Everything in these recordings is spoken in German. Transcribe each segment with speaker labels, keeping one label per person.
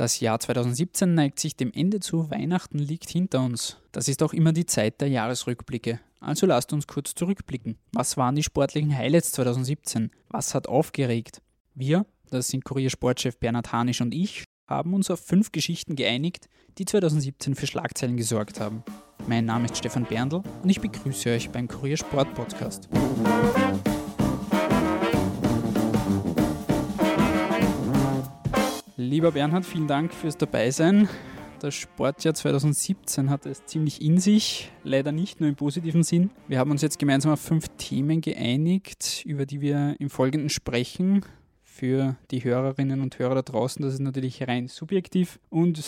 Speaker 1: Das Jahr 2017 neigt sich dem Ende zu, Weihnachten liegt hinter uns. Das ist auch immer die Zeit der Jahresrückblicke. Also lasst uns kurz zurückblicken. Was waren die sportlichen Highlights 2017? Was hat aufgeregt? Wir, das sind Kuriersportchef Bernhard Hanisch und ich, haben uns auf fünf Geschichten geeinigt, die 2017 für Schlagzeilen gesorgt haben. Mein Name ist Stefan Berndl und ich begrüße euch beim Kuriersport Podcast. Lieber Bernhard, vielen Dank fürs Dabeisein. Das Sportjahr 2017 hatte es ziemlich in sich, leider nicht nur im positiven Sinn. Wir haben uns jetzt gemeinsam auf fünf Themen geeinigt, über die wir im Folgenden sprechen. Für die Hörerinnen und Hörer da draußen, das ist natürlich rein subjektiv und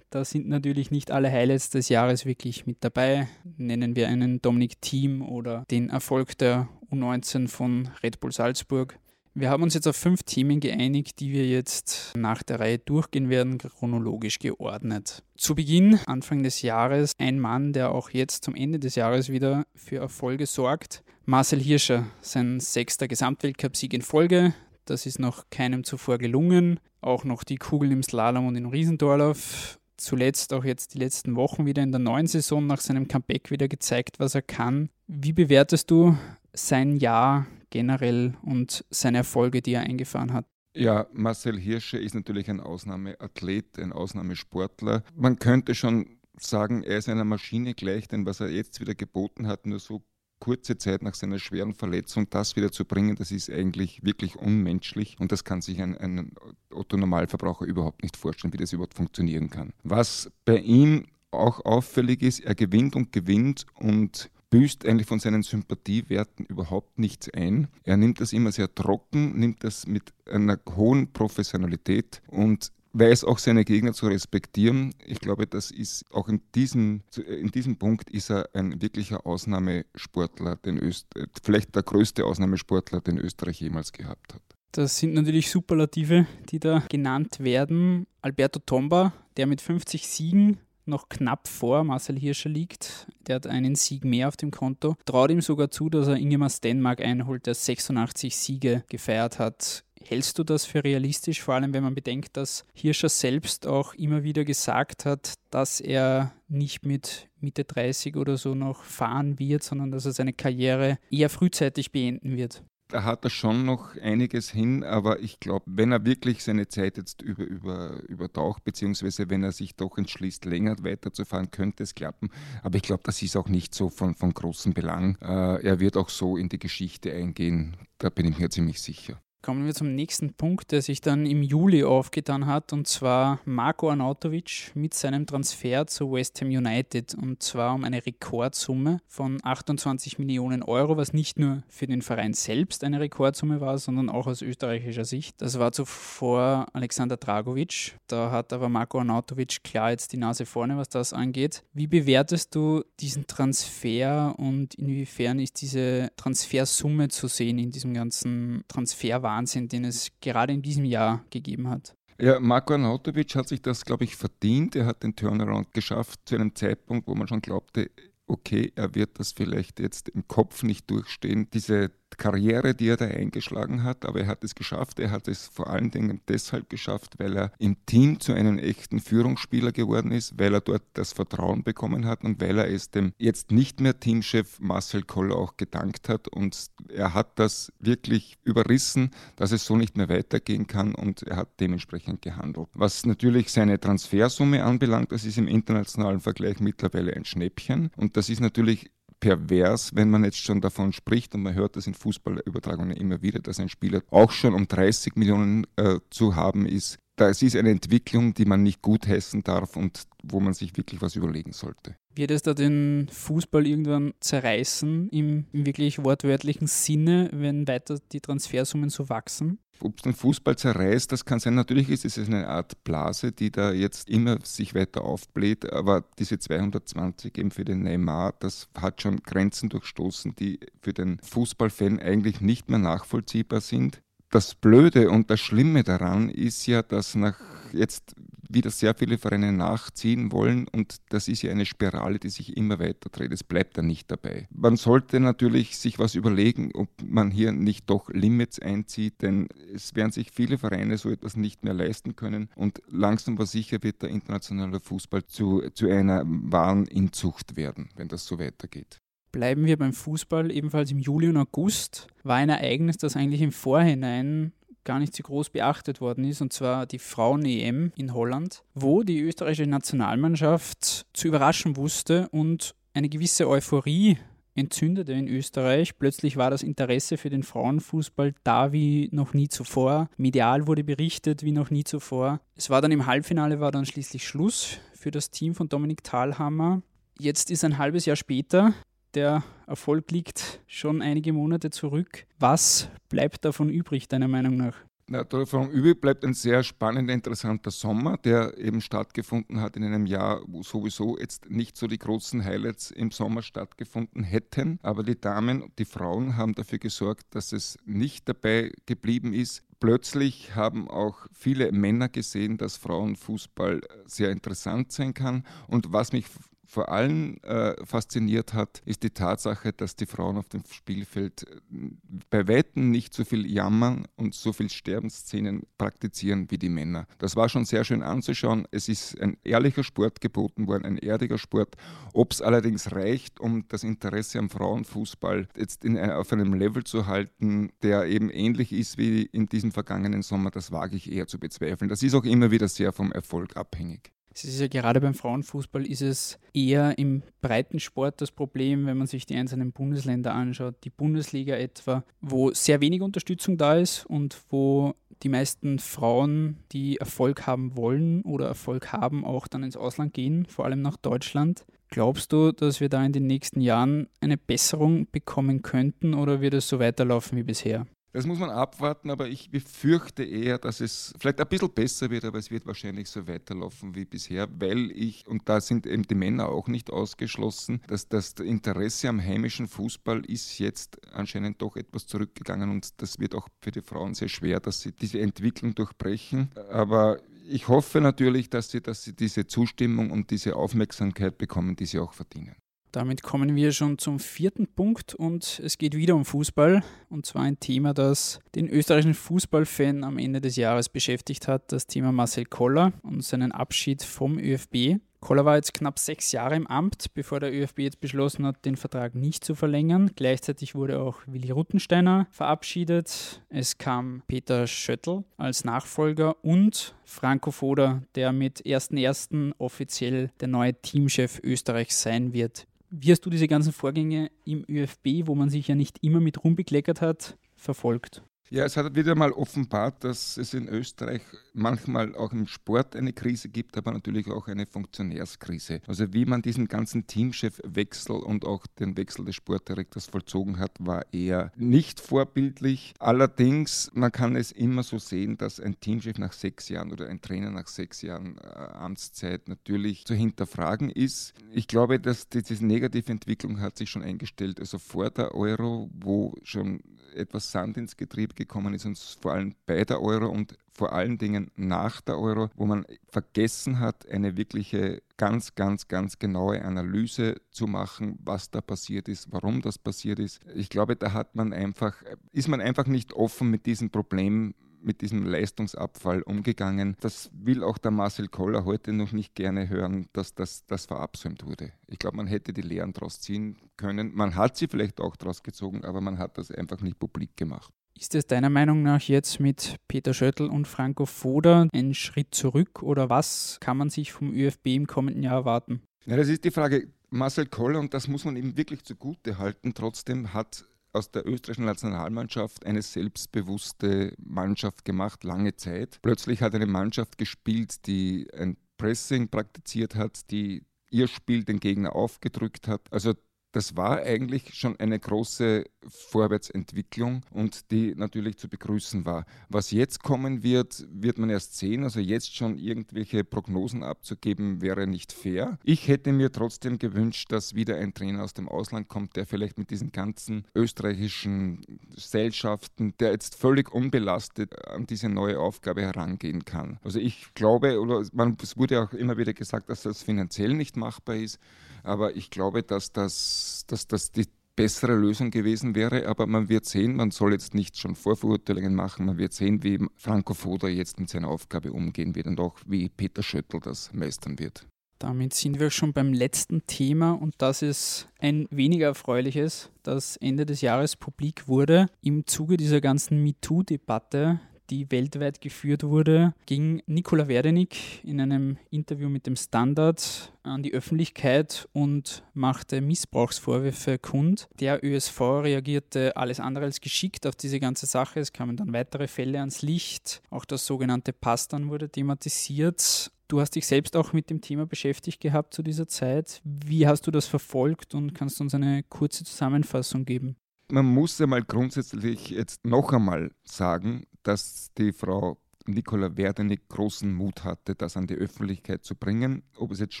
Speaker 1: da sind natürlich nicht alle Highlights des Jahres wirklich mit dabei. Nennen wir einen Dominik Thiem oder den Erfolg der U19 von Red Bull Salzburg. Wir haben uns jetzt auf fünf Themen geeinigt, die wir jetzt nach der Reihe durchgehen werden, chronologisch geordnet. Zu Beginn, Anfang des Jahres, ein Mann, der auch jetzt zum Ende des Jahres wieder für Erfolge sorgt. Marcel Hirscher, sein sechster Gesamtweltcupsieg in Folge. Das ist noch keinem zuvor gelungen. Auch noch die Kugeln im Slalom und im Riesentorlauf. Zuletzt auch jetzt die letzten Wochen wieder in der neuen Saison nach seinem Comeback wieder gezeigt, was er kann. Wie bewertest du sein Jahr generell und seine Erfolge, die er eingefahren hat.
Speaker 2: Ja, Marcel Hirsche ist natürlich ein Ausnahmeathlet, ein Ausnahmesportler. Man könnte schon sagen, er ist einer Maschine gleich, denn was er jetzt wieder geboten hat, nur so kurze Zeit nach seiner schweren Verletzung das wieder zu bringen, das ist eigentlich wirklich unmenschlich und das kann sich ein, ein Otto-Normalverbraucher überhaupt nicht vorstellen, wie das überhaupt funktionieren kann. Was bei ihm auch auffällig ist, er gewinnt und gewinnt und büßt eigentlich von seinen Sympathiewerten überhaupt nichts ein. Er nimmt das immer sehr trocken, nimmt das mit einer hohen Professionalität und weiß auch seine Gegner zu respektieren. Ich glaube, das ist auch in diesem, in diesem Punkt ist er ein wirklicher Ausnahmesportler, den Öst, vielleicht der größte Ausnahmesportler, den Österreich jemals gehabt hat.
Speaker 1: Das sind natürlich Superlative, die da genannt werden. Alberto Tomba, der mit 50 Siegen noch knapp vor Marcel Hirscher liegt. Der hat einen Sieg mehr auf dem Konto. Traut ihm sogar zu, dass er Ingemar Stenmark einholt, der 86 Siege gefeiert hat. Hältst du das für realistisch, vor allem wenn man bedenkt, dass Hirscher selbst auch immer wieder gesagt hat, dass er nicht mit Mitte 30 oder so noch fahren wird, sondern dass er seine Karriere eher frühzeitig beenden wird?
Speaker 2: Da hat er schon noch einiges hin, aber ich glaube, wenn er wirklich seine Zeit jetzt über, über, übertaucht, beziehungsweise wenn er sich doch entschließt, länger weiterzufahren, könnte es klappen. Aber ich glaube, das ist auch nicht so von, von großem Belang. Äh, er wird auch so in die Geschichte eingehen, da bin ich mir ziemlich sicher.
Speaker 1: Kommen wir zum nächsten Punkt, der sich dann im Juli aufgetan hat, und zwar Marco Arnautovic mit seinem Transfer zu West Ham United, und zwar um eine Rekordsumme von 28 Millionen Euro, was nicht nur für den Verein selbst eine Rekordsumme war, sondern auch aus österreichischer Sicht. Das war zuvor Alexander Dragovic, da hat aber Marco Arnautovic klar jetzt die Nase vorne, was das angeht. Wie bewertest du diesen Transfer und inwiefern ist diese Transfersumme zu sehen in diesem ganzen Transferwahn? Wahnsinn, den es gerade in diesem Jahr gegeben hat.
Speaker 2: Ja, Marko Arnautovic hat sich das, glaube ich, verdient. Er hat den Turnaround geschafft zu einem Zeitpunkt, wo man schon glaubte, okay, er wird das vielleicht jetzt im Kopf nicht durchstehen. Diese Karriere, die er da eingeschlagen hat, aber er hat es geschafft. Er hat es vor allen Dingen deshalb geschafft, weil er im Team zu einem echten Führungsspieler geworden ist, weil er dort das Vertrauen bekommen hat und weil er es dem jetzt nicht mehr Teamchef Marcel Koller auch gedankt hat. Und er hat das wirklich überrissen, dass es so nicht mehr weitergehen kann und er hat dementsprechend gehandelt. Was natürlich seine Transfersumme anbelangt, das ist im internationalen Vergleich mittlerweile ein Schnäppchen und das ist natürlich pervers, wenn man jetzt schon davon spricht und man hört das in Fußballübertragungen immer wieder, dass ein Spieler auch schon um 30 Millionen äh, zu haben ist. Das ist eine Entwicklung, die man nicht gutheißen darf und wo man sich wirklich was überlegen sollte.
Speaker 1: Wird es da den Fußball irgendwann zerreißen im, im wirklich wortwörtlichen Sinne, wenn weiter die Transfersummen so wachsen?
Speaker 2: ob es den Fußball zerreißt, das kann sein. Natürlich ist es eine Art Blase, die da jetzt immer sich weiter aufbläht, aber diese 220 eben für den Neymar, das hat schon Grenzen durchstoßen, die für den Fußballfan eigentlich nicht mehr nachvollziehbar sind. Das Blöde und das Schlimme daran ist ja, dass nach jetzt wieder sehr viele Vereine nachziehen wollen und das ist ja eine Spirale, die sich immer weiter dreht. Es bleibt dann nicht dabei. Man sollte natürlich sich was überlegen, ob man hier nicht doch Limits einzieht, denn es werden sich viele Vereine so etwas nicht mehr leisten können und langsam aber sicher wird der internationale Fußball zu, zu einer wahren Inzucht werden, wenn das so weitergeht.
Speaker 1: Bleiben wir beim Fußball. Ebenfalls im Juli und August war ein Ereignis, das eigentlich im Vorhinein gar nicht so groß beachtet worden ist, und zwar die Frauen-EM in Holland, wo die österreichische Nationalmannschaft zu überraschen wusste und eine gewisse Euphorie entzündete in Österreich. Plötzlich war das Interesse für den Frauenfußball da wie noch nie zuvor. Medial wurde berichtet wie noch nie zuvor. Es war dann im Halbfinale, war dann schließlich Schluss für das Team von Dominik Thalhammer. Jetzt ist ein halbes Jahr später der Erfolg liegt schon einige Monate zurück. Was bleibt davon übrig, deiner Meinung nach?
Speaker 2: Na, davon übrig bleibt ein sehr spannender, interessanter Sommer, der eben stattgefunden hat in einem Jahr, wo sowieso jetzt nicht so die großen Highlights im Sommer stattgefunden hätten. Aber die Damen und die Frauen haben dafür gesorgt, dass es nicht dabei geblieben ist. Plötzlich haben auch viele Männer gesehen, dass Frauenfußball sehr interessant sein kann. Und was mich vor allem äh, fasziniert hat, ist die Tatsache, dass die Frauen auf dem Spielfeld äh, bei Weitem nicht so viel jammern und so viel Sterbensszenen praktizieren wie die Männer. Das war schon sehr schön anzuschauen. Es ist ein ehrlicher Sport geboten worden, ein erdiger Sport. Ob es allerdings reicht, um das Interesse am Frauenfußball jetzt in, auf einem Level zu halten, der eben ähnlich ist wie in diesem vergangenen Sommer, das wage ich eher zu bezweifeln. Das ist auch immer wieder sehr vom Erfolg abhängig.
Speaker 1: Es ist ja gerade beim Frauenfußball ist es eher im Breitensport das Problem, wenn man sich die einzelnen Bundesländer anschaut, die Bundesliga etwa, wo sehr wenig Unterstützung da ist und wo die meisten Frauen, die Erfolg haben wollen oder Erfolg haben, auch dann ins Ausland gehen, vor allem nach Deutschland. Glaubst du, dass wir da in den nächsten Jahren eine Besserung bekommen könnten oder wird es so weiterlaufen wie bisher?
Speaker 2: Das muss man abwarten, aber ich befürchte eher, dass es vielleicht ein bisschen besser wird, aber es wird wahrscheinlich so weiterlaufen wie bisher, weil ich, und da sind eben die Männer auch nicht ausgeschlossen, dass das Interesse am heimischen Fußball ist jetzt anscheinend doch etwas zurückgegangen und das wird auch für die Frauen sehr schwer, dass sie diese Entwicklung durchbrechen. Aber ich hoffe natürlich, dass sie, dass sie diese Zustimmung und diese Aufmerksamkeit bekommen, die sie auch verdienen.
Speaker 1: Damit kommen wir schon zum vierten Punkt und es geht wieder um Fußball und zwar ein Thema, das den österreichischen Fußballfan am Ende des Jahres beschäftigt hat, das Thema Marcel Koller und seinen Abschied vom ÖFB. Koller war jetzt knapp sechs Jahre im Amt, bevor der ÖFB jetzt beschlossen hat, den Vertrag nicht zu verlängern. Gleichzeitig wurde auch Willi Ruttensteiner verabschiedet. Es kam Peter Schöttl als Nachfolger und Franco Foda, der mit 1.1. offiziell der neue Teamchef Österreichs sein wird. Wie hast du diese ganzen Vorgänge im ÖFB, wo man sich ja nicht immer mit rumbekleckert hat, verfolgt?
Speaker 2: Ja, es hat wieder mal offenbart, dass es in Österreich manchmal auch im Sport eine Krise gibt, aber natürlich auch eine Funktionärskrise. Also wie man diesen ganzen Teamchefwechsel und auch den Wechsel des Sportdirektors vollzogen hat, war eher nicht vorbildlich. Allerdings, man kann es immer so sehen, dass ein Teamchef nach sechs Jahren oder ein Trainer nach sechs Jahren äh, Amtszeit natürlich zu hinterfragen ist. Ich glaube, dass diese negative Entwicklung hat sich schon eingestellt, also vor der Euro, wo schon etwas Sand ins Getriebe gekommen ist und vor allem bei der Euro und vor allen Dingen nach der Euro, wo man vergessen hat, eine wirkliche ganz, ganz, ganz genaue Analyse zu machen, was da passiert ist, warum das passiert ist. Ich glaube, da hat man einfach, ist man einfach nicht offen mit diesem Problem mit diesem Leistungsabfall umgegangen. Das will auch der Marcel Koller heute noch nicht gerne hören, dass das, das verabsäumt wurde. Ich glaube, man hätte die Lehren daraus ziehen können. Man hat sie vielleicht auch daraus gezogen, aber man hat das einfach nicht publik gemacht.
Speaker 1: Ist es deiner Meinung nach jetzt mit Peter Schöttl und Franco Foda ein Schritt zurück oder was kann man sich vom ÖFB im kommenden Jahr erwarten?
Speaker 2: Ja, das ist die Frage. Marcel Koller, und das muss man ihm wirklich zugute halten, trotzdem hat aus der österreichischen Nationalmannschaft eine selbstbewusste Mannschaft gemacht, lange Zeit. Plötzlich hat eine Mannschaft gespielt, die ein Pressing praktiziert hat, die ihr Spiel den Gegner aufgedrückt hat. Also das war eigentlich schon eine große Vorwärtsentwicklung und die natürlich zu begrüßen war. Was jetzt kommen wird, wird man erst sehen. Also jetzt schon irgendwelche Prognosen abzugeben, wäre nicht fair. Ich hätte mir trotzdem gewünscht, dass wieder ein Trainer aus dem Ausland kommt, der vielleicht mit diesen ganzen österreichischen Gesellschaften, der jetzt völlig unbelastet an diese neue Aufgabe herangehen kann. Also ich glaube, oder man, es wurde auch immer wieder gesagt, dass das finanziell nicht machbar ist, aber ich glaube, dass das, dass das die bessere Lösung gewesen wäre, aber man wird sehen, man soll jetzt nicht schon Vorverurteilungen machen, man wird sehen, wie Franco Foda jetzt mit seiner Aufgabe umgehen wird und auch wie Peter Schöttl das meistern wird.
Speaker 1: Damit sind wir schon beim letzten Thema und das ist ein weniger erfreuliches, das Ende des Jahres publik wurde. Im Zuge dieser ganzen MeToo-Debatte die weltweit geführt wurde, ging Nikola Werdenig in einem Interview mit dem Standard an die Öffentlichkeit und machte Missbrauchsvorwürfe kund. Der ÖSV reagierte alles andere als geschickt auf diese ganze Sache. Es kamen dann weitere Fälle ans Licht. Auch das sogenannte Pastern wurde thematisiert. Du hast dich selbst auch mit dem Thema beschäftigt gehabt zu dieser Zeit. Wie hast du das verfolgt und kannst du uns eine kurze Zusammenfassung geben?
Speaker 2: Man muss einmal grundsätzlich jetzt noch einmal sagen, dass die Frau Nicola Werdenig großen Mut hatte, das an die Öffentlichkeit zu bringen. Ob es jetzt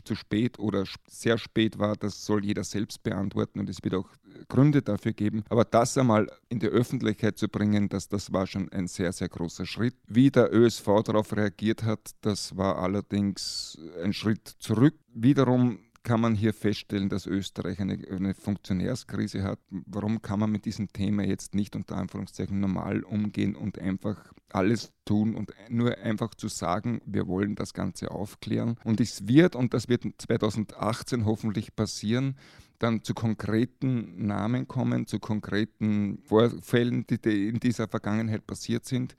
Speaker 2: zu spät oder sehr spät war, das soll jeder selbst beantworten und es wird auch Gründe dafür geben. Aber das einmal in die Öffentlichkeit zu bringen, das, das war schon ein sehr, sehr großer Schritt. Wie der ÖSV darauf reagiert hat, das war allerdings ein Schritt zurück. Wiederum kann man hier feststellen, dass Österreich eine, eine, Funktionärskrise hat. Warum kann man mit diesem Thema jetzt nicht unter Anführungszeichen normal umgehen und einfach alles tun und nur einfach zu sagen, wir wollen das Ganze aufklären. Und es wird, und das wird 2018 hoffentlich passieren, dann zu konkreten Namen kommen, zu konkreten Vorfällen, die in dieser Vergangenheit passiert sind.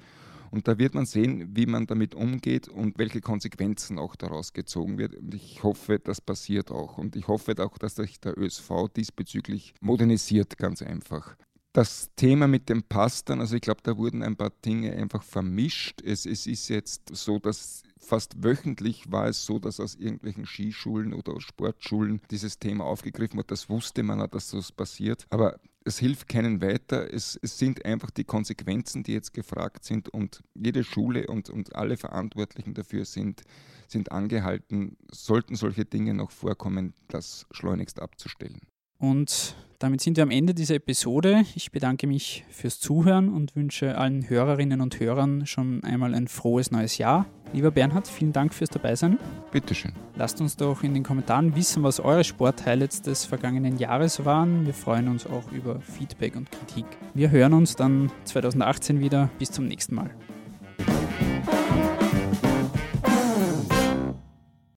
Speaker 2: Und da wird man sehen, wie man damit umgeht und welche Konsequenzen auch daraus gezogen wird. Und ich hoffe, das passiert auch. Und ich hoffe auch, dass sich der ÖSV diesbezüglich modernisiert, ganz einfach. Das Thema mit dem Pastern, also ich glaube, da wurden ein paar Dinge einfach vermischt. Es, es ist jetzt so, dass fast wöchentlich war es so, dass aus irgendwelchen Skischulen oder aus Sportschulen dieses Thema aufgegriffen wird. Das wusste man, dass das passiert. Aber es hilft keinen weiter. Es, es, sind einfach die Konsequenzen, die jetzt gefragt sind und jede Schule und, und alle Verantwortlichen dafür sind, sind angehalten, sollten solche Dinge noch vorkommen, das schleunigst abzustellen.
Speaker 1: Und damit sind wir am Ende dieser Episode. Ich bedanke mich fürs Zuhören und wünsche allen Hörerinnen und Hörern schon einmal ein frohes neues Jahr. Lieber Bernhard, vielen Dank fürs Dabeisein.
Speaker 2: Bitteschön.
Speaker 1: Lasst uns doch in den Kommentaren wissen, was eure Sporthighlights des vergangenen Jahres waren. Wir freuen uns auch über Feedback und Kritik. Wir hören uns dann 2018 wieder. Bis zum nächsten Mal.